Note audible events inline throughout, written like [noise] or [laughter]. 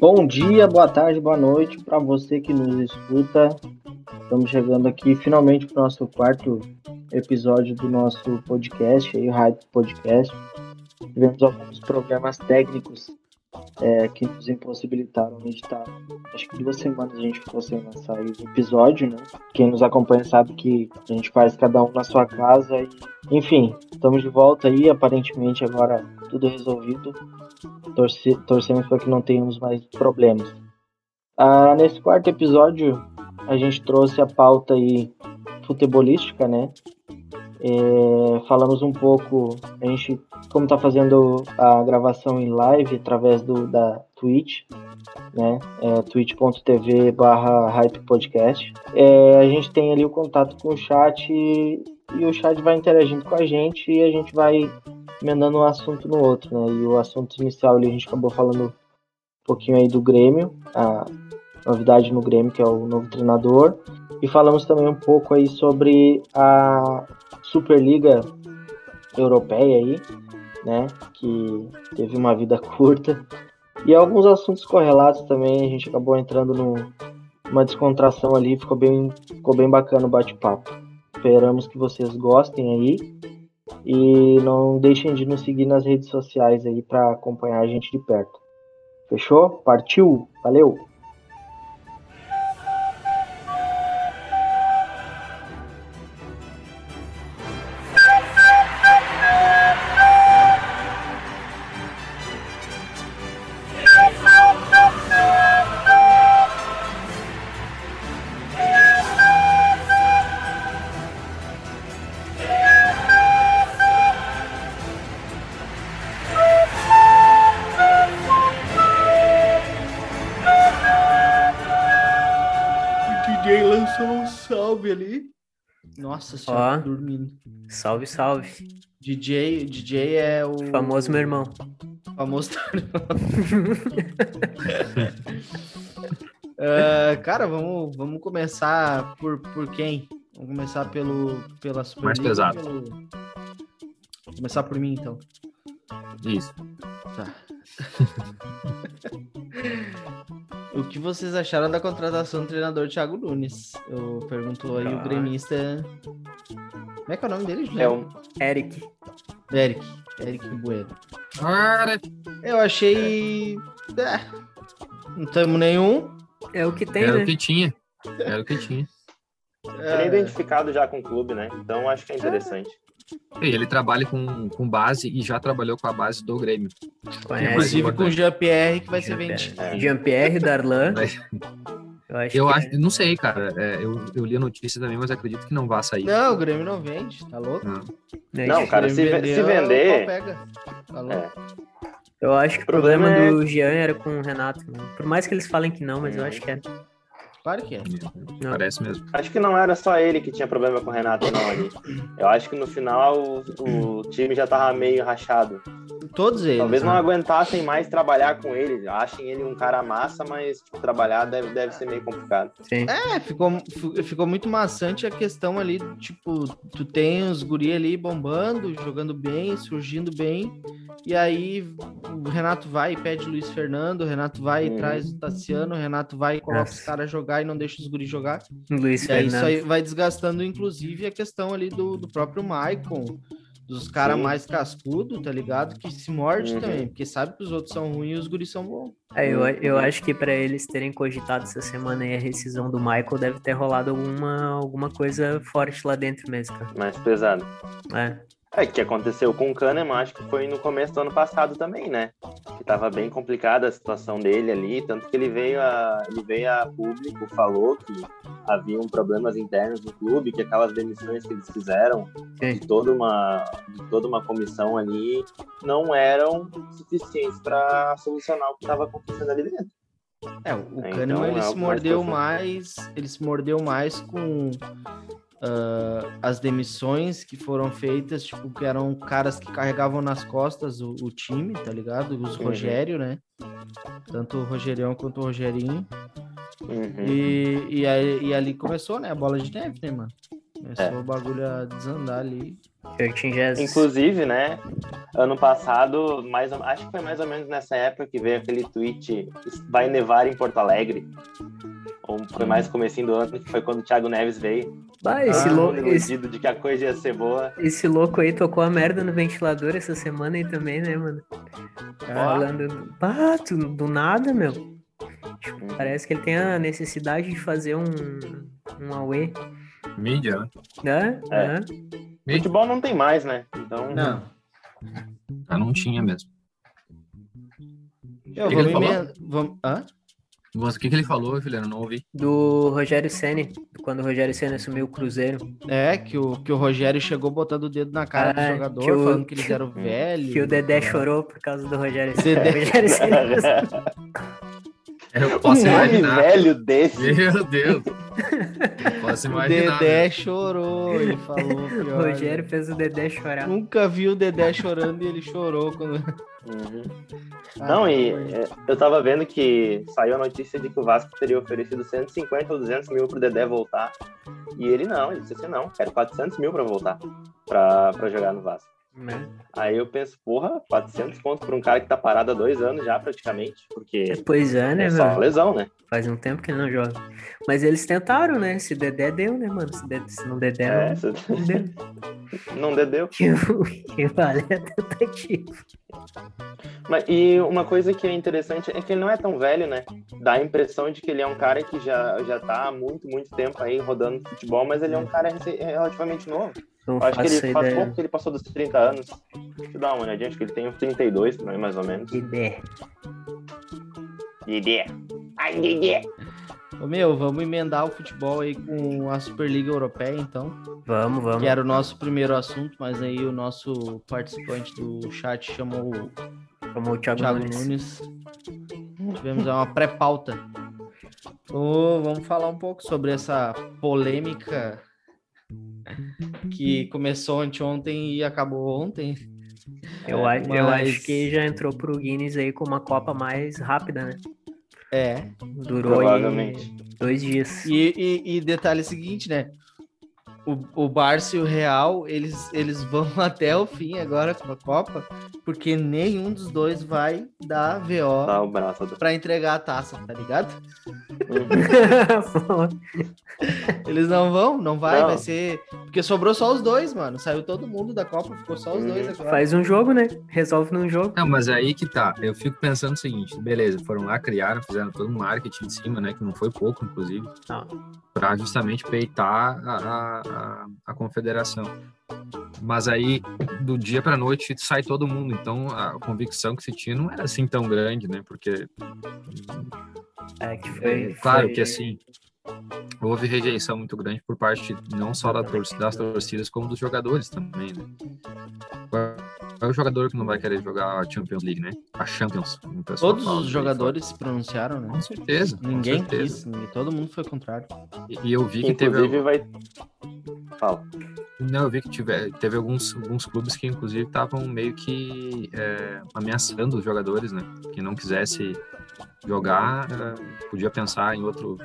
Bom dia, boa tarde, boa noite para você que nos escuta. Estamos chegando aqui finalmente para o nosso quarto episódio do nosso podcast, aí, Hype Podcast. Tivemos alguns problemas técnicos é, que nos impossibilitaram de estar. Acho que duas semanas a gente ficou sem lançar o episódio, né? Quem nos acompanha sabe que a gente faz cada um na sua casa. E, enfim, estamos de volta aí. Aparentemente agora tudo resolvido. Torce, torcemos para que não tenhamos mais problemas. Ah, nesse quarto episódio, a gente trouxe a pauta aí futebolística, né? É, falamos um pouco, a gente, como está fazendo a gravação em live através do, da Twitch, né? É, twitch.tv barra Hype Podcast. É, a gente tem ali o contato com o chat e, e o chat vai interagindo com a gente e a gente vai emendando um assunto no outro, né? E o assunto inicial ali a gente acabou falando um pouquinho aí do Grêmio, a novidade no Grêmio, que é o novo treinador. E falamos também um pouco aí sobre a Superliga Europeia aí, né? Que teve uma vida [laughs] curta. E alguns assuntos correlatos também, a gente acabou entrando numa descontração ali, ficou bem, ficou bem bacana o bate-papo. Esperamos que vocês gostem aí. E não deixem de nos seguir nas redes sociais aí para acompanhar a gente de perto. Fechou? Partiu? Valeu! Nossa senhora, Ó, dormindo. salve, salve. DJ, DJ é o Famoso meu irmão. famoso. [laughs] [laughs] Ah, cara, vamos, vamos começar por, por quem? Vamos começar pelo pela Mais Superliga, pesado. pelo- Começar por mim então. Isso. Tá. [laughs] o que vocês acharam da contratação do treinador Thiago Nunes? Eu perguntou aí o Ah. gremista. Como é que é o nome dele, Juliano? É um, Eric. Eric. Eric Bueno. Eu achei. É, não temos nenhum. É o que tem, era né? o que tinha. Era o que tinha. Ele é É, identificado já com o clube, né? Então acho que é interessante. E ele trabalha com, com base e já trabalhou com a base do Grêmio. Conhece. inclusive com o. Jean-Pierre que vai ser Jean-Pierre. vendido. É. Jean-Pierre Darlan. Mas Eu acho Eu acho, não sei, cara. É, eu, eu li a notícia também, mas acredito que não vá sair. Não, o Grêmio não vende, tá louco? Não. né, Não, cara, Grêmio se, ve- vendeu, se vender. pega. Tá louco? É. Eu acho que o problema problema é- do Jean era com o Renato. né? Por mais que eles falem que não, mas eu acho que é. Claro que é. Não. Parece mesmo. Acho que não era só ele que tinha problema com o Renato, não, ali. Eu acho que no final o, o time já tava meio rachado. Todos eles. Talvez não né? aguentassem mais trabalhar com ele. Achem ele um cara massa, mas tipo, trabalhar deve, deve ser meio complicado. Sim. É, ficou, fi- ficou muito maçante a questão ali, tipo, tu tem os guri ali bombando, jogando bem, surgindo bem, e aí o Renato vai e pede Luiz Fernando, o Renato vai e Uhum. traz o Tassiano, o Renato vai e coloca Nossa. os caras jogar e não deixa os guri jogar. Luiz E aí isso Fernando. aí vai desgastando, inclusive, a questão ali do, do próprio Maicon, dos caras mais cascudo, tá ligado? Que se morde Uhum. também, porque sabe que os outros são ruins e os guris são bons. É, eu, eu acho que pra eles terem cogitado essa semana aí a rescisão do Michael deve ter rolado alguma, alguma coisa forte lá dentro mesmo, cara. Mais pesado. É. É, que aconteceu com o Kahneman, acho que foi no começo do ano passado também, né? Que tava bem complicada a situação dele ali, tanto que ele veio a, ele veio a público, falou que haviam problemas internos no clube, que aquelas demissões que eles fizeram de toda uma, de toda uma comissão ali não eram suficientes para solucionar o que estava acontecendo ali dentro. É, o É, Kahneman então, ele é se mais mordeu mais, ele se mordeu mais com ah, as demissões que foram feitas, tipo, que eram caras que carregavam nas costas o, o time, tá ligado? Os Uhum. Rogério, né? Tanto o Rogerião quanto o Rogerinho. Uhum. E, e, aí, e ali começou, né? A bola de neve, né, mano? Começou É. o bagulho a desandar ali. Inclusive, né? Ano passado, mais ou- acho que foi mais ou menos nessa época que veio aquele tweet vai nevar em Porto Alegre. Ou foi mais comecinho do ano, que foi quando o Thiago Neves veio. Ah, esse, Ah, lou- Todo esse, de que a coisa ia ser boa. esse louco aí tocou a merda no ventilador essa semana aí também, né, mano? Falando. Ah, tu- do nada, meu. Tipo, parece que ele tem a necessidade de fazer um, um Aue. Mídia, né? É. Mídia. Futebol não tem mais, né? Então, Não. Ah, não tinha mesmo. Eu, vamos vamos- Hã? O que, que ele falou, Juliano? Não ouvi. Do Rogério Ceni, quando o Rogério Ceni assumiu o Cruzeiro. É, que o, que o Rogério chegou botando o dedo na cara Ah, do jogador, que o- falando que eles eram velhos. Que o Dedé chorou por causa do Rogério Ceni. Dedé. O Rogério Ceni [laughs] Eu um posso nome imaginar. velho desse. Meu Deus. Eu posso O imaginar. Dedé né? chorou, ele falou. O [laughs] pior, Rogério fez o Dedé chorar. Nunca vi o Dedé chorando e ele chorou quando. Uhum. Ah, Não, e é, eu tava vendo que saiu a notícia de que o Vasco teria oferecido 150 ou 200 mil pro Dedé voltar. E ele não, ele disse assim, não, quero 400 mil pra voltar, pra, pra jogar no Vasco. Né? Aí eu penso, porra, 400 pontos pra um cara que tá parado há dois anos já, praticamente, porque Pois é, né, é só lesão, né? Faz um tempo que ele não joga. Mas eles tentaram, né? Se Dedé deu, né, mano? Se, Dedé, se não Dedé, É, não, cê- não deu. não deu. Que, que vale a tentativa. Mas, e uma coisa que é interessante é que ele não é tão velho, né? Dá a impressão de que ele é um cara que já, já tá há muito, muito tempo aí rodando futebol, mas ele é um cara relativamente novo. Não acho que ele faz pouco que ele passou dos 30 anos. Deixa eu dar uma olhadinha, acho que ele tem uns 32, por aí, mais ou menos. Ideia. Dedé. Ai, Dedé. Ô, meu, vamos emendar o futebol aí com a Superliga Europeia, então. Vamos, vamos. Que era o nosso primeiro assunto, mas aí o nosso participante do chat chamou o Como o Thiago, Thiago Nunes. Nunes. Tivemos uma pré-pauta. Ô, vamos falar um pouco sobre essa polêmica que começou anteontem e acabou ontem. Eu, a- eu Mas- acho que já entrou pro Guinness aí com uma Copa mais rápida, né? É. Durou aí Provavelmente. dois dias. E, e, e detalhe seguinte, né? O, o Barça e o Real, eles, eles vão [laughs] até o fim agora com a Copa, porque nenhum dos dois vai dar VO o braço. do- pra entregar a taça, tá ligado? Uhum. [laughs] Eles não vão, não vai, Não. vai ser. Porque sobrou só os dois, mano. Saiu todo mundo da Copa, ficou só os Uhum. dois agora. Faz um jogo, né? Resolve num jogo. Não, mas aí que tá. Eu fico pensando o seguinte, beleza, foram lá, criaram, fizeram todo um marketing em cima, né? Que não foi pouco, inclusive, Não. para justamente peitar a, a, a, a confederação. Mas aí, do dia pra noite, sai todo mundo. Então, a convicção que se tinha não era assim tão grande, né? Porque, É que é, foi. claro foi- que assim, houve rejeição muito grande por parte não só da tor das torcidas, como dos jogadores também, né? Qual é o jogador que não vai querer jogar a Champions League, né? A Champions. Todos os aí jogadores se pronunciaram, né? Com certeza. com Ninguém certeza. quis, ninguém- todo mundo foi contrário. E e eu vi que teve, Inclusive vai. Fala. não, eu vi que tiver, teve alguns, alguns clubes que inclusive estavam meio que é, ameaçando os jogadores, né? Quem não quisesse jogar podia pensar em outro,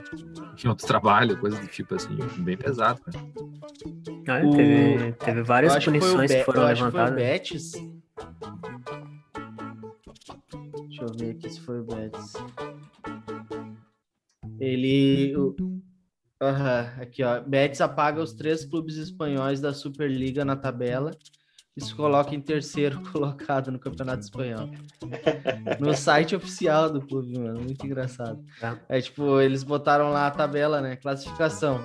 em outro trabalho, coisa do tipo assim, bem pesado. Cara. Ah, O- teve, teve várias Eu acho que foi o punições que, Be- foram eu acho que foi o levantadas. Betis. Deixa eu ver aqui se foi o Betis. Ele. o- Aham, aqui ó. Betis apaga os três clubes espanhóis da Superliga na tabela se coloca em terceiro [laughs] colocado no Campeonato Espanhol. No site oficial do clube, mano. Muito engraçado. Tá. É tipo, eles botaram lá a tabela, né? Classificação.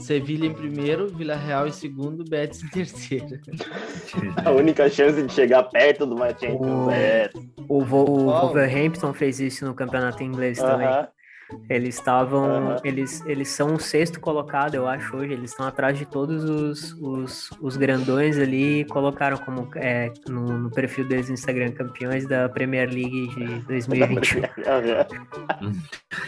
Sevilha em primeiro, Vila Real em segundo, Betis em terceiro. A única chance de chegar perto do Champions O- é O, Vo- o? Wolverhampton fez isso no campeonato inglês também. Eles estavam. Aham. Eles, eles são o sexto colocado, eu acho, hoje. Eles estão atrás de todos os, os, os grandões ali e colocaram como é, no, no perfil deles no Instagram campeões da Premier League de 2021. [laughs] Aham.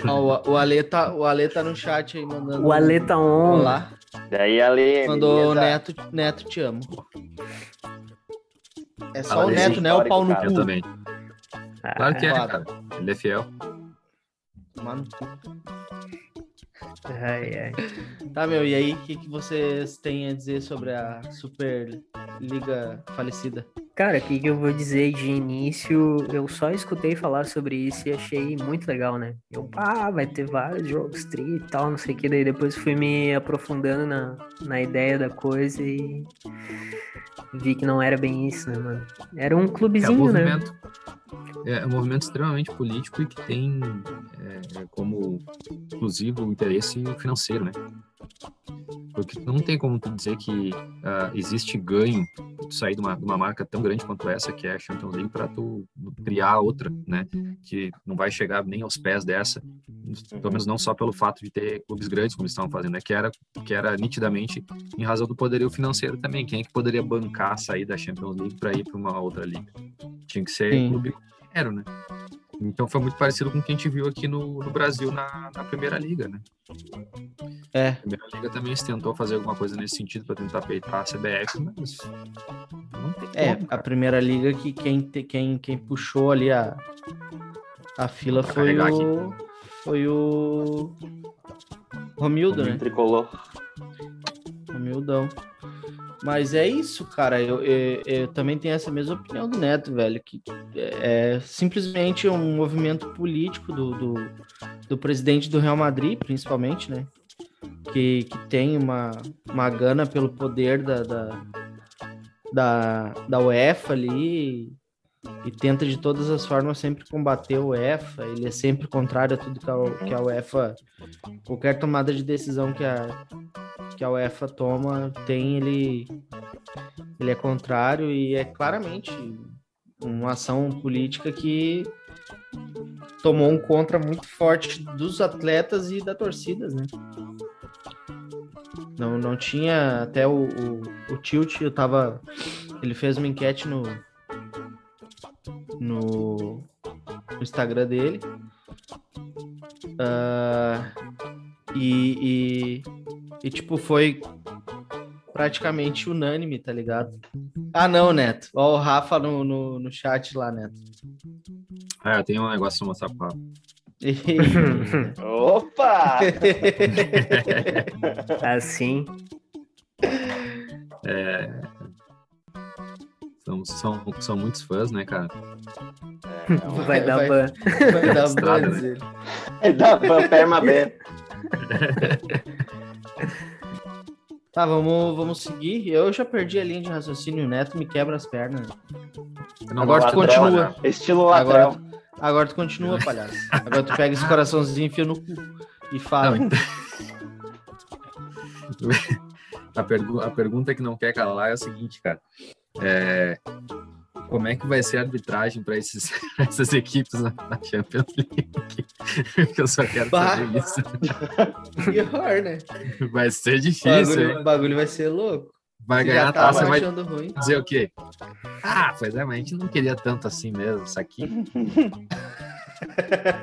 Ó, o, o, Ale tá, o Ale tá no chat aí mandando. o Ale tá on. Olá. Daí ali. Mandou beleza. Neto, Neto, te amo. É só Fala o desse Neto, né? O pau no histórico, Eu cu. também. Claro que é, Claro. cara. Ele é fiel. Mano. Ai, ai. Tá, meu, e aí, o que, que vocês têm a dizer sobre a Superliga falecida? Cara, o que, que eu vou dizer de início? Eu só escutei falar sobre isso e achei muito legal, né? Eu, ah, vai ter vários jogos tri e tal, não sei o que. Daí depois fui me aprofundando na, na ideia da coisa e vi que não era bem isso, né, mano? Era um É um clubezinho, né? movimento. É um movimento extremamente político e que tem é, como exclusivo o interesse financeiro, né? Porque não tem como tu dizer que ah, existe ganho de tu sair de uma, de uma marca tão grande quanto essa, que é a Champions League, para tu criar outra, né? Que não vai chegar nem aos pés dessa, pelo menos não só pelo fato de ter clubes grandes, como eles estavam fazendo, né? Que era, que era nitidamente em razão do poderio financeiro também. Quem é que poderia bancar sair da Champions League para ir para uma outra liga? Tinha que ser Sim. clube dinheiro, né? Então foi muito parecido com o que a gente viu aqui no, no Brasil na, na Primeira Liga, né? É, A Primeira Liga também se tentou fazer alguma coisa nesse sentido para tentar peitar a CBF, mas não tem é, como, a primeira liga que quem, te- quem, quem puxou ali a, a fila Vou foi o. Foi o. Romildo, né? Tricolor. Humildão. Mas é isso, cara. Eu, eu, eu também tenho essa mesma opinião do Neto, velho. Que é simplesmente um movimento político do, do, do presidente do Real Madrid, principalmente, né? Que, que tem uma, uma gana pelo poder da, da, da, da UEFA ali e tenta de todas as formas sempre combater o UEFA. Ele é sempre contrário a tudo que a, que a UEFA. Qualquer tomada de decisão que a, que a UEFA toma tem ele ele é contrário e é claramente uma ação política que tomou um contra muito forte dos atletas e da torcidas, né? Não, não tinha até o, o, o Tilt, eu tava ele fez uma enquete no no, no Instagram dele Ah, e, e e, tipo, foi praticamente unânime, tá ligado? Ah, não, Neto. Ó, o Rafa no, no, no chat lá, Neto. É, eu tenho um negócio pra mostrar pra [laughs] Opa! [laughs] [laughs] Assim. São, são, são muitos fãs, né, cara? Vai, dar vai- ban. Vai dar Estrada, ban, né? ele. É da Perma B. [laughs] Tá, vamos, vamos seguir. Eu já perdi a linha de raciocínio, o Neto me quebra as pernas. Não Agora gosto tu de continua. trabalhar. Estilo Agora, lateral. agora tu continua, palhaço. Agora tu pega esse coraçãozinho e enfia no cu e fala. Não, [laughs] A, pergu- a pergunta que não quer calar é o seguinte, cara. É, Como é que vai ser a arbitragem para [laughs] essas equipes na, na Champions League? [laughs] Porque eu só quero Bah. saber isso. Pior, [laughs] né? Vai ser difícil, bagulho, o bagulho vai ser louco. Vai Você ganhar a tava taça, vai ruim. dizer o quê? Ah, pois é, mas a gente não queria tanto assim mesmo, isso aqui.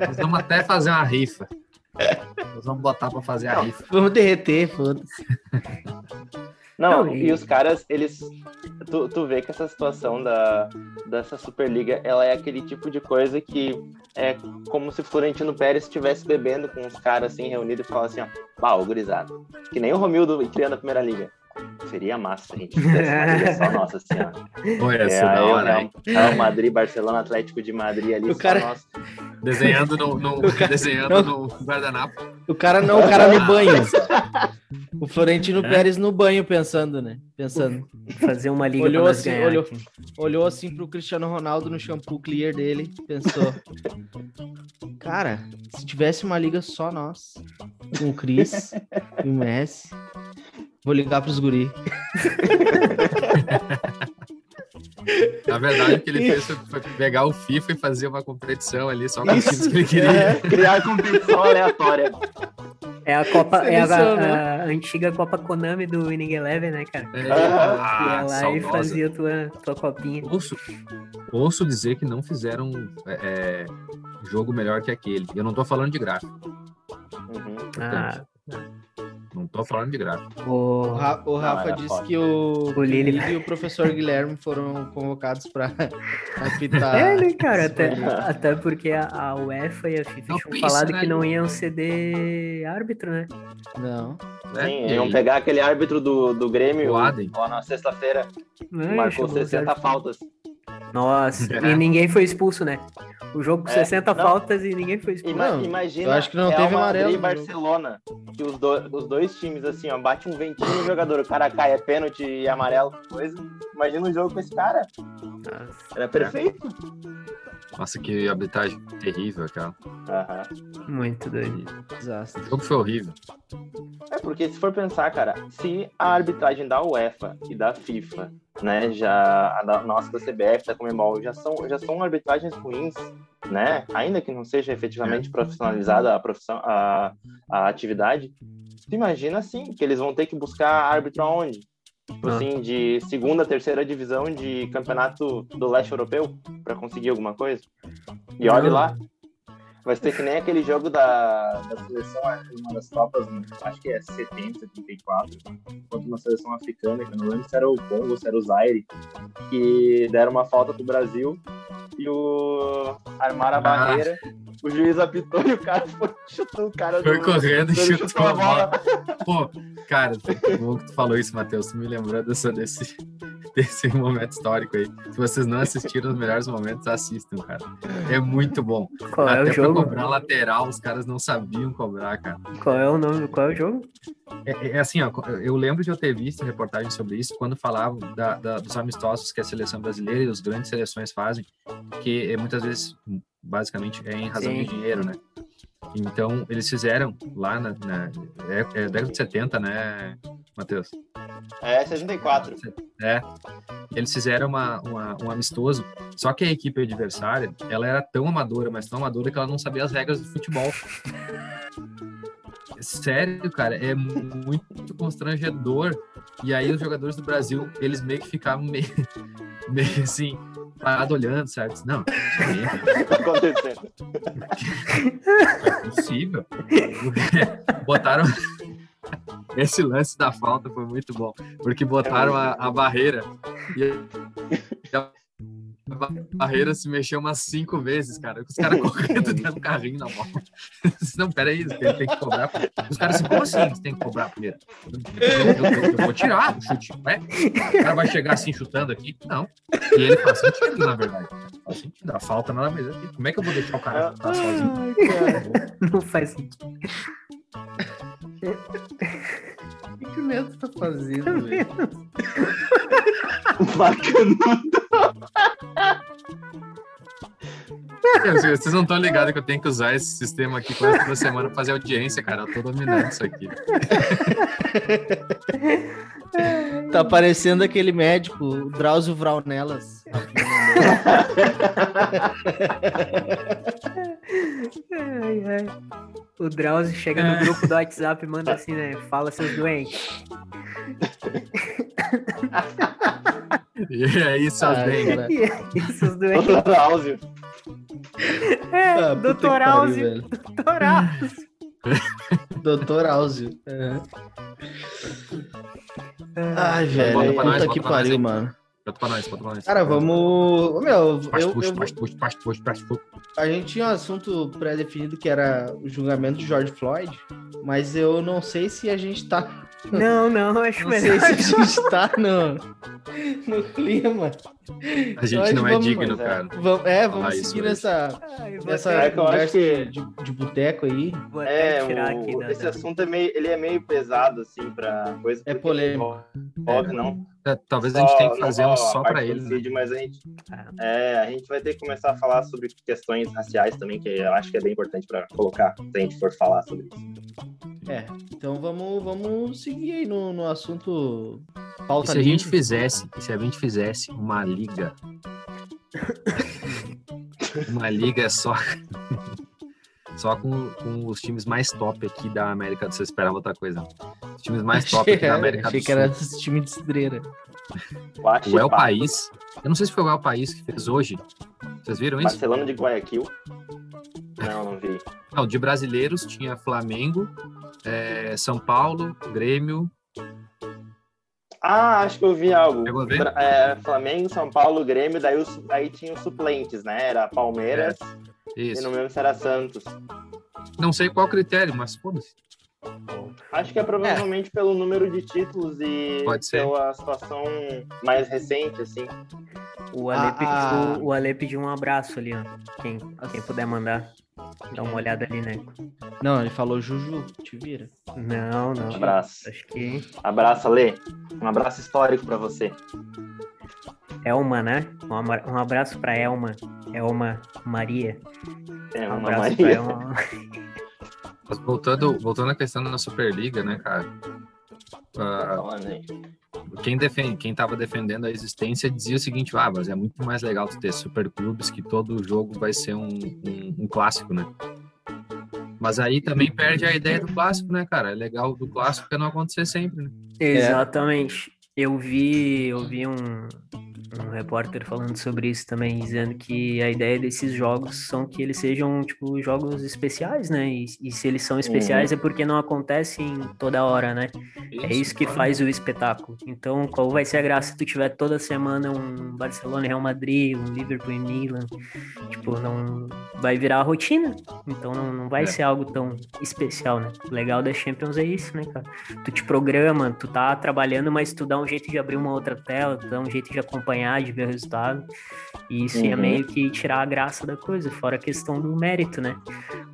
Nós vamos até fazer uma rifa. Nós vamos botar para fazer a rifa. Vamos derreter, foda-se. Não, Não, e... os caras, eles. Tu, tu vê que essa situação da, dessa Superliga, ela é aquele tipo de coisa que é como se Florentino Pérez estivesse bebendo com os caras assim, reunidos e falasse assim, ó, pau, gurizada. Que nem o Romildo criando a primeira liga. Seria massa se a gente fizesse uma liga só [laughs] nossa, assim, ó. Pô, É, ser da hora? Real Madrid, Barcelona, Atlético de Madrid ali, O só cara- nossa. Desenhando no, no- [laughs] desenhando no guardanapo. O cara não, o cara no banho. [laughs] O Florentino Pérez no banho pensando, né? Pensando. Fazer uma liga Olhou assim, ganhar. olhou. aqui. Olhou assim pro Cristiano Ronaldo no shampoo clear dele, pensou. Cara, se tivesse uma liga só nós, com o Cris e o Messi, vou ligar pros guri. [laughs] [laughs] Na verdade, o que ele fez foi, pegar o FIFA e fazer uma competição ali só com os times que ele queria. É. [laughs] Criar competição aleatória. É a Copa, é a, a antiga Copa Konami do Winning Eleven, né, cara? É, Tu ia ah, lá e saudosa. fazia tua, tua copinha. Ouço, ouço dizer que não fizeram é, é, jogo melhor que aquele. Eu não tô falando de gráfico. Uhum. Ah, Não tô falando de graça. O, O... Ra- o Rafa era disse foda. que o, O Lili- e o professor Guilherme foram convocados para [laughs] apitar. É, né, cara? Até, até porque a, a UEFA e a FIFA Não tinham pensa falado na que não iam ceder árbitro, né? Não. né? Sim, E iam pegar aquele árbitro do, do Grêmio O Adem. lá na sexta-feira, Não, que marcou chamou os 60 árbitros. faltas. Nossa, É. e ninguém foi expulso, né? O jogo com É, 60 não. faltas e ninguém foi expulso. Ima- Não, imagina eu acho que não Real teve amarelo e. Barcelona, que os, do- os dois times, assim, ó, bate um ventinho no jogador, o cara cai, é pênalti e amarelo, coisa. Imagina um jogo com esse cara, Nossa. era perfeito. Nossa, que arbitragem terrível, cara. Aham. Muito doido. Desastre. O jogo foi horrível. É porque se for pensar, cara, se a arbitragem da UEFA e da FIFA, né, já a da nossa da CBF, da Comembol, já são já são arbitragens ruins, né? Ainda que não seja efetivamente profissionalizada a profissão, a, a atividade, tu imagina assim que eles vão ter que buscar árbitro aonde? Tipo assim, de segunda, terceira divisão de campeonato do leste europeu para conseguir alguma coisa. E olha Não. lá, Vai ser que nem aquele jogo da, da seleção, uma das Copas, acho que é 70, 74, contra uma seleção africana, que eu não lembro se era o Congo ou se era o Zaire, que deram uma falta pro Brasil e o armaram a Ah. barreira, o juiz apitou e o cara foi chutou o cara Foi do... correndo e ele chutou a bola. bola. Pô, cara, que bom que tu falou isso, Matheus. Tu me lembrou dessa, desse, desse momento histórico aí. Se vocês não assistiram os melhores momentos, assistam, cara. É muito bom. Qual é Até o jogo? Cobrar lateral, os caras não sabiam cobrar, cara. Qual é o nome? Qual é o jogo? É, é assim, ó, eu lembro de eu ter visto reportagem sobre isso quando falavam da- da- dos amistosos que a seleção brasileira e as grandes seleções fazem, que é, muitas vezes, basicamente, é em razão Sim. de dinheiro, né? Então, eles fizeram lá na, na é, é década de 70, né, Matheus? É, 64. É. Eles fizeram uma, uma- um amistoso, só que a equipe adversária, ela era tão amadora, mas tão amadora que ela não sabia as regras do futebol. Sério, cara, é muito constrangedor. E aí os jogadores do Brasil, eles meio que ficavam meio, [laughs] meio assim, parado olhando, sabe? Não, aí Tá acontecendo. não é possível. [laughs] Botaram. [laughs] Esse lance da falta foi muito bom, porque botaram a, a barreira e barreira se mexeu umas cinco vezes, cara. Os caras correndo dentro do carrinho na bola. [laughs] Não, peraí, tem, tem que cobrar. Os caras assim, como assim você tem que cobrar primeiro? Eu, eu- eu- eu vou tirar o chute, ué? O cara vai chegar assim chutando aqui? Não. E ele faz sentido, na verdade. Faz sentido. A falta nada mais. Como é que eu vou deixar o cara chutar sozinho? Não faz sentido. [laughs] O que que o Neto tá fazendo, velho? Bacana. [laughs] É, Vocês vocês não estão ligados que eu tenho que usar esse sistema aqui quase toda semana pra fazer audiência, cara. Eu tô dominando isso aqui. [laughs] Tá parecendo aquele médico, o Drauzio Vraunelas. Ai, ai. O Drauzio chega no grupo do WhatsApp e manda assim, né? Fala seus doentes. E é isso, Ah, bem. cara. E aí, seus doentes. Doutor Áuzio. É, Ah, doutor Áuzio. velho. Doutor Áuzio. [laughs] Doutor Áuzio. Ai, velho. Bota pra nós, Puta que pariu, aí. mano. Bota pra nós, bota pra nós. Cara, vamos. Meu, eu, eu- a gente tinha um assunto pré-definido que era o julgamento de George Floyd, mas eu não sei se a gente tá. Não, não, acho Não sei melhor. se a gente tá no, no clima. A gente não é vamos- digno, mas é. cara. Vamos, é, vamos isso seguir nessa, Ai, nessa É que eu acho conversa que- de, de boteco aí. Vou É, tirar o- da. esse da- assunto é meio, ele é meio pesado, assim, pra coisa. É polêmico. envolve, não. É, Talvez a gente tenha que fazer um só a só parte pra do ele, né? mas a gente, Ah. é, a gente vai ter que começar a falar sobre questões raciais também, que eu acho que é bem importante pra colocar, se a gente for falar sobre isso. É, então vamos, vamos seguir aí no, no assunto E pauta se a gente fizesse, e se a gente fizesse uma liga. uma liga só. Só com, com os times mais top aqui da América do Sul. Você esperava outra coisa. Os times mais top aqui da [laughs] América Achei do que Sul. era esse time de acho O El que País. Eu não sei se foi o El País que fez hoje. Vocês viram isso? Barcelona de Guayaquil. Não, não vi. Não, de brasileiros tinha Flamengo, É, São Paulo, Grêmio. Ah, acho que eu vi algo. É, Flamengo, São Paulo, Grêmio, daí os, aí tinha os suplentes, né? Era Palmeiras e Isso. não lembro se era Santos. Não sei qual critério, mas foda-se. Acho que é provavelmente pelo número de títulos e Pode ser. pela situação mais recente, assim. O Ale, Ah, pediu, ah. o Ale pediu um abraço ali, ó. Quem, quem puder mandar. Dá uma olhada ali, né? Não, ele falou Juju, te vira. Não, não. Abraço. Acho que Abraço, Lê. Um abraço histórico pra você. Elma, né? Um, um abraço pra Elma. Elma Maria. É, Um uma abraço pra Maria. Elma. Mas voltando, voltando à questão da Superliga, né, cara? Ah, aí. Quem defende, quem tava defendendo a existência dizia o seguinte, ah, mas é muito mais legal tu ter superclubes que todo jogo vai ser um, um, um clássico, né? Mas aí também perde a ideia do clássico, né, cara? É legal do clássico é não acontecer sempre, né? Exatamente. Eu vi, eu vi um, um repórter falando sobre isso também, dizendo que a ideia desses jogos são que eles sejam, tipo, jogos especiais, né? E, e se eles são especiais é porque não acontecem toda hora, né? É isso que faz o espetáculo. Então, qual vai ser a graça se tu tiver toda semana um Barcelona e Real Madrid, um Liverpool e Milan? Tipo, não vai virar a rotina. Então não, não vai É. ser algo tão especial, né? O legal da Champions é isso, né, cara? Tu te programa, tu tá trabalhando, mas tu dá um jeito de abrir uma outra tela, tu dá um jeito de acompanhar, de ver o resultado. E isso ia Uhum. meio que tirar a graça da coisa, fora a questão do mérito, né?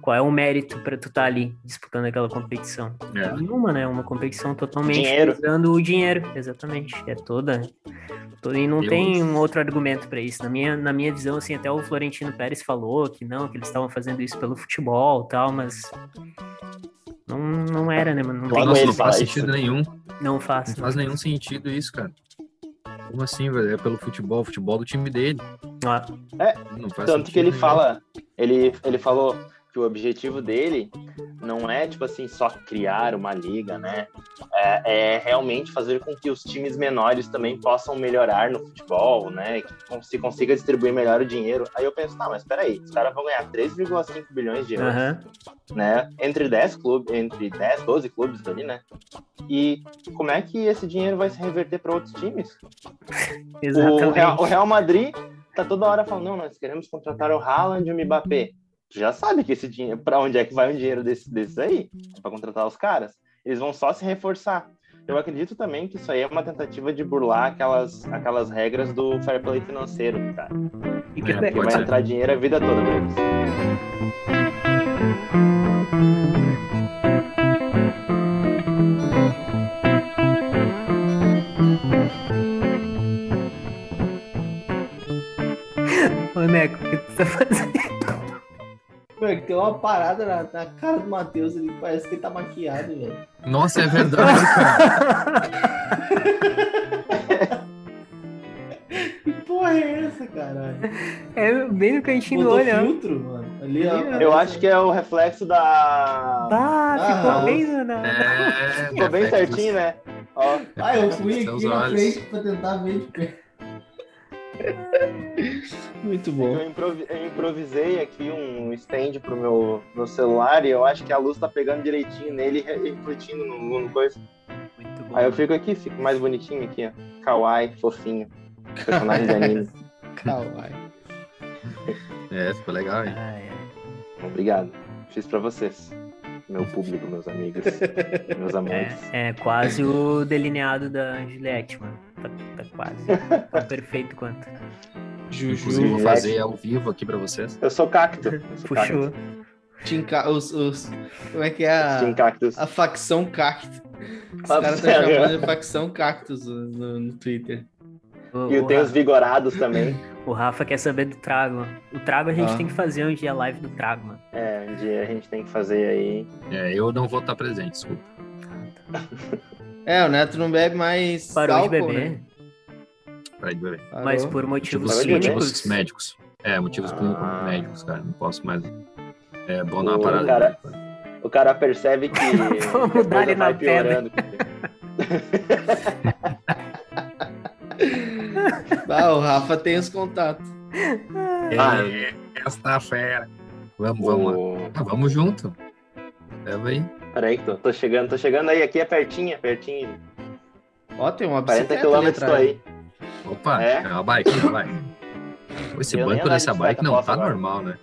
Qual é o mérito pra tu estar ali disputando aquela competição? É. Nenhuma, né? Uma competição totalmente Dinheiro. usando o dinheiro, exatamente. É toda. E não Eu- tem um outro argumento para isso. Na minha, na minha visão, assim, até o Florentino Pérez falou que não, que eles estavam fazendo isso pelo futebol tal, mas. Não, não era, né, mano? Não, tem, Nossa, ele não faz sentido isso. nenhum. não faz. Não faz nenhum sentido isso, cara. Como assim, velho? É pelo futebol, o futebol do time dele. Ah, Não faz Tanto que ele nenhum. fala, ele, ele falou que o objetivo dele não é, tipo assim, só criar uma liga, né? É, é realmente fazer com que os times menores também possam melhorar no futebol, né? Que se consiga distribuir melhor o dinheiro. Aí eu penso, tá, mas peraí, os caras vão ganhar 3,5 bilhões de euros, aham. né? Entre 10 clubes, entre 10, 12 clubes ali, né? E como é que esse dinheiro vai se reverter para outros times? [laughs] O Exatamente. Real, o Real Madrid tá toda hora falando, não, nós queremos contratar o Haaland e o Mbappé. Tu já sabe que esse dinheiro, para onde é que vai o dinheiro desse, desses aí? Para contratar os caras. Eles vão só se reforçar. Eu acredito também que isso aí é uma tentativa de burlar aquelas, aquelas regras do fair play financeiro, cara. E que É, Pode vai ser. entrar dinheiro a vida toda pra eles. Ô, Neco, o que tu tá fazendo? Mano, tem uma parada na, na cara do Matheus ali que parece que ele tá maquiado, velho. Nossa, é verdade, cara. [laughs] Que porra é essa, caralho? É bem no cantinho do Botou olho, ó. filtro, mano. Ali, ó. Eu acho que é o reflexo da. Ah, ficou Ah, bem no- na... É, Ficou bem certinho, né? Ó, Ah, eu fui aqui na frente pra tentar ver de perto. [laughs] Muito bom. eu, improvi- eu improvisei aqui um stand pro meu, meu celular e eu acho que a luz tá pegando direitinho nele e refletindo no, no coisa. Muito bom. Aí eu fico aqui, fico mais bonitinho aqui, ó. Kawaii, fofinho. Personagem de anime. [laughs] Kawaii. É, ficou legal, hein? Ah, é. Obrigado. Fiz pra vocês. Meu público, meus amigos, meus [laughs] amantes. É, é quase o delineado da Juliette, mano. Tá, tá quase. Tão [laughs] perfeito quanto. Inclusive, vou Juju. fazer ao vivo aqui pra vocês. Eu sou cacto. Eu sou Puxou. Team Ca- os, os, como é que é cacto. A, a facção cacto? Os Ah, caras estão sério? chamando de facção cactus no, no- Twitter. O, E o, tem os Ra- vigorados também. [laughs] o Rafa quer saber do trago. O trago a gente Ah. tem que fazer um dia live do trago, mano. É, um dia a gente tem que fazer aí. É, eu não vou estar presente, desculpa. É, o Neto não bebe mais Parou álcool, de beber. né? Parei de beber. Parou. Mas por motivos Parou de beber? clínicos. Motivos médicos. É, motivos clínicos Ah. médicos, cara. Não posso mais. É bom dar uma O parada. cara- O cara percebe que [laughs] Vamos dar ele na piorando. [laughs] Ah, o Rafa tem os contatos. Ah, É, esta fera. Vamos, vamos lá. O- Ah, vamos junto. Leva aí. Peraí que tô, tô chegando, tô chegando aí, aqui é pertinho, é pertinho. Ó, tem uma 40 bicicleta ali quilômetros tô aí. Opa, É? é uma bike, é uma bike. Esse Eu banco dessa bike não tá agora. normal, né?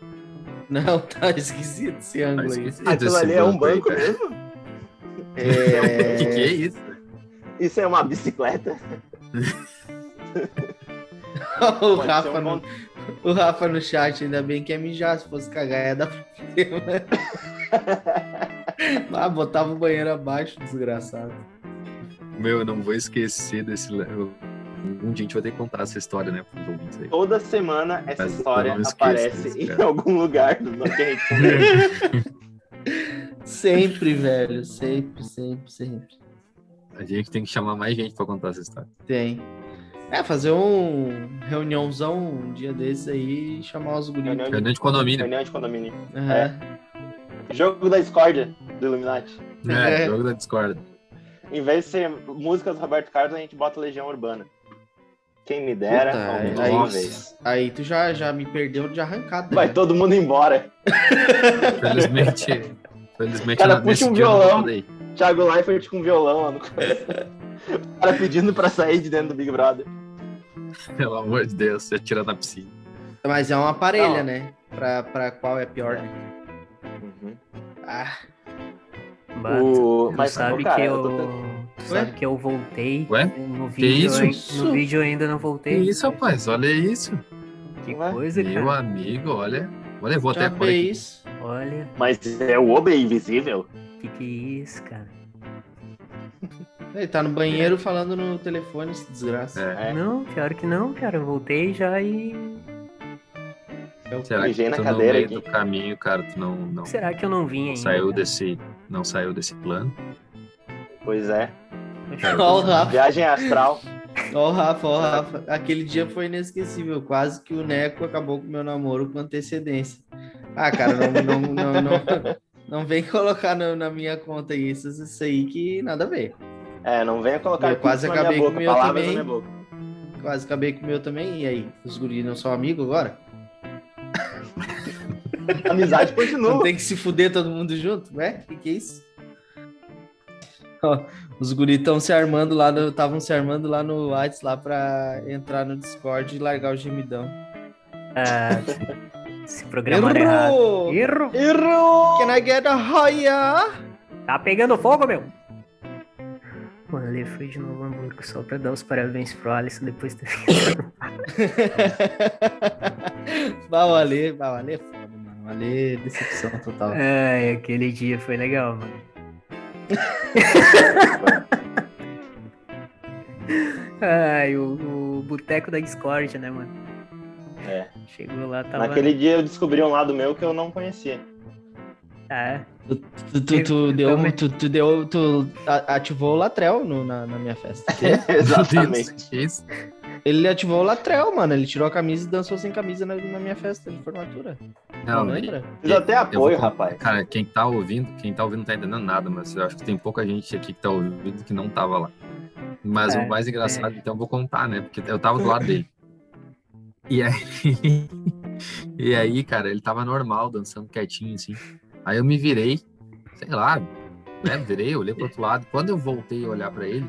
Não, tá [laughs] esquisito esse Tá ângulo aí. esquisito Aquilo esse ali é um aí, banco cara. mesmo? [laughs] Que que É... é isso? Isso é uma bicicleta? [laughs] o, Rafa um no, o Rafa no chat, ainda bem que é mijar, se fosse cagar ia dar problema. Ah, botava o banheiro abaixo, desgraçado. Meu, eu não vou esquecer desse. eu- Um dia a gente vai ter que contar essa história, né, pros ouvintes aí. Toda semana essa Mas história aparece em algum lugar do conversa. [laughs] Sempre, velho, sempre, sempre, sempre. A gente tem que chamar mais gente pra contar essa história. Tem. É, fazer um reuniãozão um dia desses aí e chamar os guris. Reunião de, Reunião de condomínio. reunião de condomínio. Aham. Jogo da discórdia do Illuminati. É, É. jogo da Discord. Em vez de ser música do Roberto Carlos, a gente bota Legião Urbana. Quem me dera, Puta, aí, vez. aí tu já, já me perdeu de arrancada. Vai já. todo mundo embora. Felizmente. Felizmente Cara, puxa um violão. Thiago Leifert com violão lá no começo. O cara pedindo pra sair de dentro do Big Brother. Pelo amor de Deus, você atira na piscina. Mas é uma parelha, Não. né? Pra, pra qual é pior, né? Ah, Bato. O... Tu Mas, sabe cara, que eu eu, tô sabe que eu voltei. Ué? No vídeo, isso? ai- Isso? no vídeo eu ainda não Que voltei. isso, rapaz? Olha isso. Que Ué? coisa, Meu cara. amigo, olha. Olha, eu vou até já fora aqui. fez. Olha, Mas é o Obe invisível? que que é isso, cara? Ele tá no banheiro falando no telefone, desgraça. É. Não, pior que não, cara. Eu voltei já e. Será que tu cadeira no meio aqui. do caminho, cara, tu não, não Será que eu não vim ainda? saiu cara? desse, não saiu desse plano? Pois é. Ó o Rafa, Viagem astral. ó o Rafa, ó o Rafa. Aquele dia foi inesquecível. Quase que o Neco acabou com o meu namoro com antecedência. Ah, cara, não, não, não, não, não vem colocar no- na minha conta isso, isso aí que nada a ver. É, não venha colocar Eu quase acabei minha com boca, o meu palavras também. na minha boca. Quase acabei com o meu também. E aí, os guris não são amigos agora? Amizade Não continua. tem que se fuder todo mundo junto? Ué, o que, que é isso? Ó, [laughs] os guris estão se armando lá, estavam se armando lá no Whats lá pra entrar no Discord e largar o gemidão. Ah, esse programa era errado. Errou! Erro! Errou! Can I get a higher? Tá pegando fogo, meu! O Ale foi de Novo Hamburgo só pra dar os parabéns pro Alisson depois de ter [laughs] [laughs] ficado. Mano. É decepção total. [laughs] Ai, aquele dia foi legal, mano. [laughs] Ai, o, o boteco da Discord, né, mano? É. Chegou lá, tava. Naquele dia eu descobri um lado meu que eu não conhecia. Ah, Tu, tu, tu, tu Eu deu, tu, tu deu, tu ativou o Latrel no- na, na minha festa. [laughs] Exatamente. Ele ativou o Latrel, mano. Ele tirou a camisa e dançou sem camisa na, na minha festa de formatura. Não, Não, lembra? Fiz até apoio, vou- rapaz. Cara, quem tá ouvindo, quem tá ouvindo não tá entendendo nada, mas eu acho que tem pouca gente aqui que tá ouvindo que não tava lá. Mas É, o mais engraçado, é. então eu vou contar, né? Porque eu tava do lado dele. [laughs] E aí, [laughs] e aí, cara, ele tava normal, dançando quietinho, assim. Aí eu me virei, sei lá, né? Virei, olhei pro outro lado. Quando eu voltei a olhar pra ele,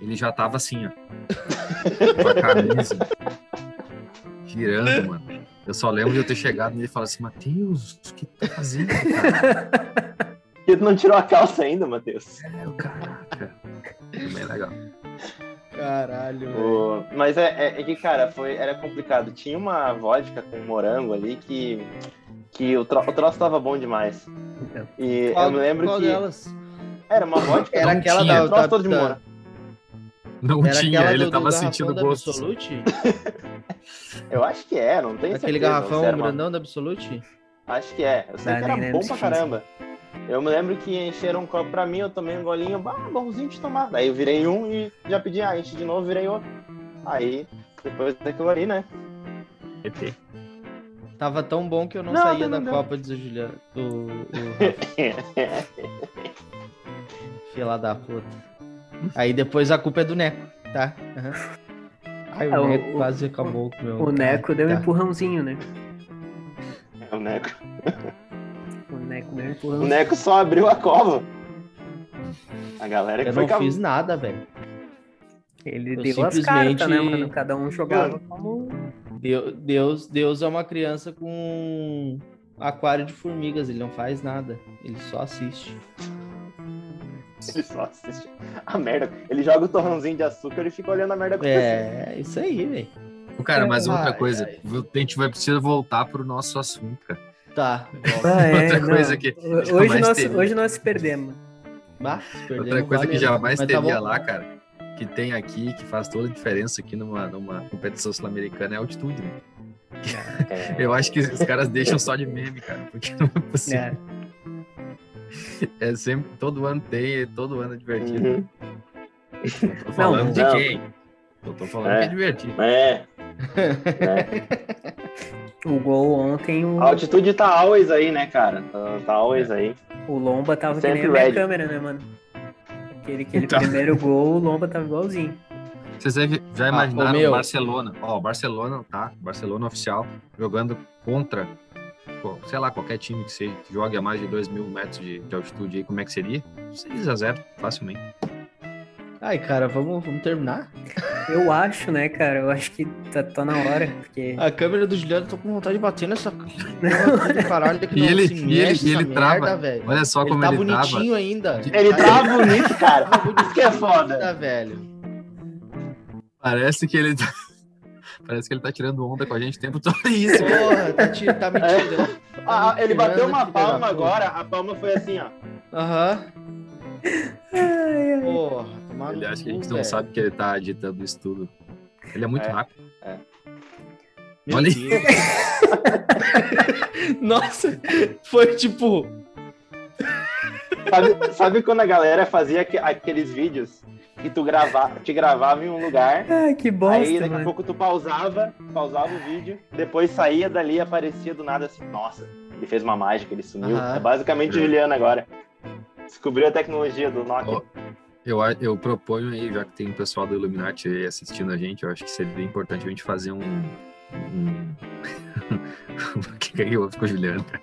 ele já tava assim, ó. Com a camisa. Girando, mano. Eu só lembro de eu ter chegado nele e falar assim, Matheus, o que tu tá fazendo, cara? [laughs] Porque tu não tirou a calça ainda, Matheus. É, o caraca. Bem legal. Caralho. O- Mas é, é- é que, cara, foi, era complicado. Tinha uma vodka com morango ali que, que o, tro, o troço tava bom demais. E Qual- eu me lembro qual que delas? era uma vodka Era aquela tinha. da, o troço da, todo de da- morango. Não Era tinha, ele do- do tava sentindo da gosto. Absolute? [laughs] Eu acho que é, não tenho Aquele certeza. garrafão uma- grandão da Absolute? Acho que é. Eu sei Ah, que era bom pra caramba. Eu me lembro que encheram um copo pra mim, eu tomei um golinho, bah, bonzinho de tomar. Daí eu virei um e já pedi, ah, enche de novo, virei outro. Aí, depois daquilo ali, né? ET. Tava tão bom que eu não, Não, saía não, da não. Copa, diz o Juliano. O, o [laughs] Rafa, filha da puta. Aí depois a culpa é do Neco, tá? Ai, o É, o- Neco o- quase acabou com o meu. O Neco deu um Tá. empurrãozinho, né? o, Neco. O Neco deu um o empurrãozinho. Neco só abriu a cova. A galera que Eu foi não fiz nada, velho. Ele Eu deu as simplesmente- cartas, né, mano? Cada um jogava como. Deu- Deus, Deus é uma criança com um aquário de formigas, ele não faz nada, ele só assiste. [laughs] Ele só assiste a merda. Ele joga o torrãozinho de açúcar e fica olhando a merda acontecer. É, isso aí, velho. Cara, mas outra coisa, ai. a gente vai precisar voltar pro nosso assunto, cara. Tá. Ah, é, Outra não. coisa que Hoje nós, hoje nós perdemos. Bah, se perdemos, Outra coisa que valeu. jamais Mas tá teria bom. lá, cara, que tem aqui, que faz toda a diferença aqui numa, numa competição sul-americana é a altitude, né? É. [laughs] Eu acho que os caras deixam só de meme, cara, porque não é possível. É. É sempre, todo ano tem, e todo ano é divertido. Uhum. Não tô falando de não. quem? Eu tô falando É. que é divertido. É. É. O gol ontem, o, A altitude tá always aí, né, cara? Tá, tá always aí. o Lomba tava que Sempre nem a minha ready. câmera, né, mano? Aquele, aquele Tá. primeiro gol, o Lomba tava igualzinho. Vocês já- ô, imaginaram meu. o Barcelona? Ó, o Barcelona, tá? Barcelona oficial, jogando contra, sei lá, qualquer time que seja, que jogue a mais de 2 mil metros de, de altitude aí, como é que seria? 6 a 0 facilmente. Ai, cara, vamos, vamos terminar? Eu acho, né, cara? Eu acho que tá, tá na hora, porque. A câmera do Juliano, tô com vontade de bater nessa [laughs] caralho que E não ele- e ele- ele trava. merda, velho. Olha só Ele como tá ele tava. bonitinho ainda. Ele tá bonito, cara. Isso que é foda. Tá, velho. Parece que ele tá... Parece que ele tá tirando onda com a gente o tempo todo. É isso. Porra, tá, ti- tá me tirando. Ah, Tá ele bateu uma palma agora, a palma foi assim, ó. Aham. Ai. Porra, tomar no Ele acha que a gente não velho. sabe que ele tá editando isso tudo. Ele é muito É. rápido. Meu Olha aí. [laughs] Nossa, foi tipo. Sabe, sabe quando a galera fazia aque- aqueles vídeos que tu gravava, te gravava em um lugar, Ai, que bosta, aí daqui a mano. pouco tu pausava, pausava o vídeo, depois saía dali e aparecia do nada assim, nossa, ele fez uma mágica, ele sumiu. É basicamente o Juliano agora. Descobriu a tecnologia do Nokia. Eu, a- eu proponho aí, já que tem o pessoal do Illuminati aí assistindo a gente, eu acho que seria importante a gente fazer um. um... [laughs] o que que é que eu com o Juliano? cara?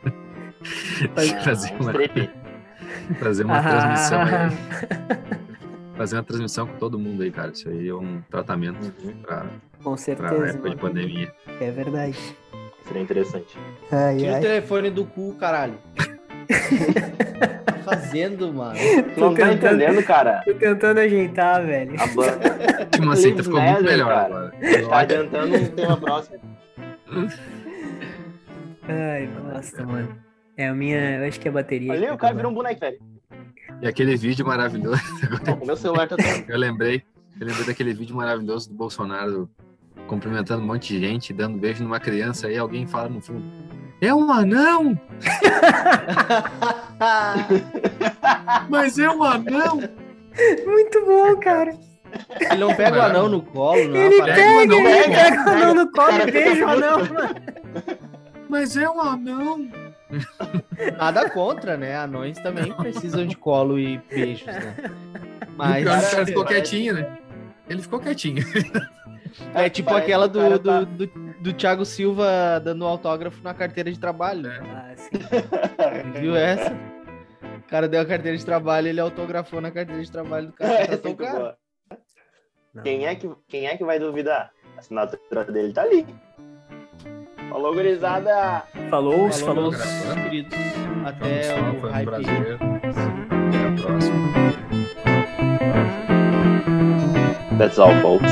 Ah, fazer um [laughs] uma, fazer uma Ah. transmissão aí. Fazer uma transmissão com todo mundo aí, cara. Isso aí é um tratamento Uhum, pra, Com pra certeza. época de mano. pandemia. É verdade. Seria interessante. Ai, Tira o ai. telefone do cu, caralho. [laughs] tá fazendo, mano? Tu não tá tentando- entendendo, cara? Tô tentando ajeitar, velho. A banda [laughs] Tipo assim, Live ficou muito melhor cara. agora. tá adiantando um tema próximo. Ai, nossa, mano. É a minha. Eu acho que a bateria. Tá o cara acabando. virou um boneco, velho. E aquele vídeo maravilhoso, [laughs] O meu celular tá eu lembrei, eu lembrei daquele vídeo maravilhoso do Bolsonaro cumprimentando um monte de gente, dando beijo numa criança, aí alguém fala no fundo, é um anão! [laughs] Mas é um anão! Muito bom, cara. Ele não pega o anão no colo, não. Ele pega, ele pega, pega o anão no colo e beija o anão, [laughs] mano. Mas é um anão! [laughs] Nada contra, né? Anões também precisam de colo e beijos, né? Mas, o cara, cara, ficou quietinho, né? Ele ficou quietinho. [laughs] é tipo Parece aquela que o cara do, tá- do, do, do Thiago Silva dando autógrafo na carteira de trabalho. né? Ah, sim. Viu essa? O cara deu a carteira de trabalho, ele autografou na carteira de trabalho do cara. [laughs] É. Não. Quem é, que, quem é que vai duvidar? A assinatura dele tá ali. Falou, gurizada! Falou, Falou, falou. meus queridos. Até Então, o foi um hype. prazer. Até a próxima. That's all, folks.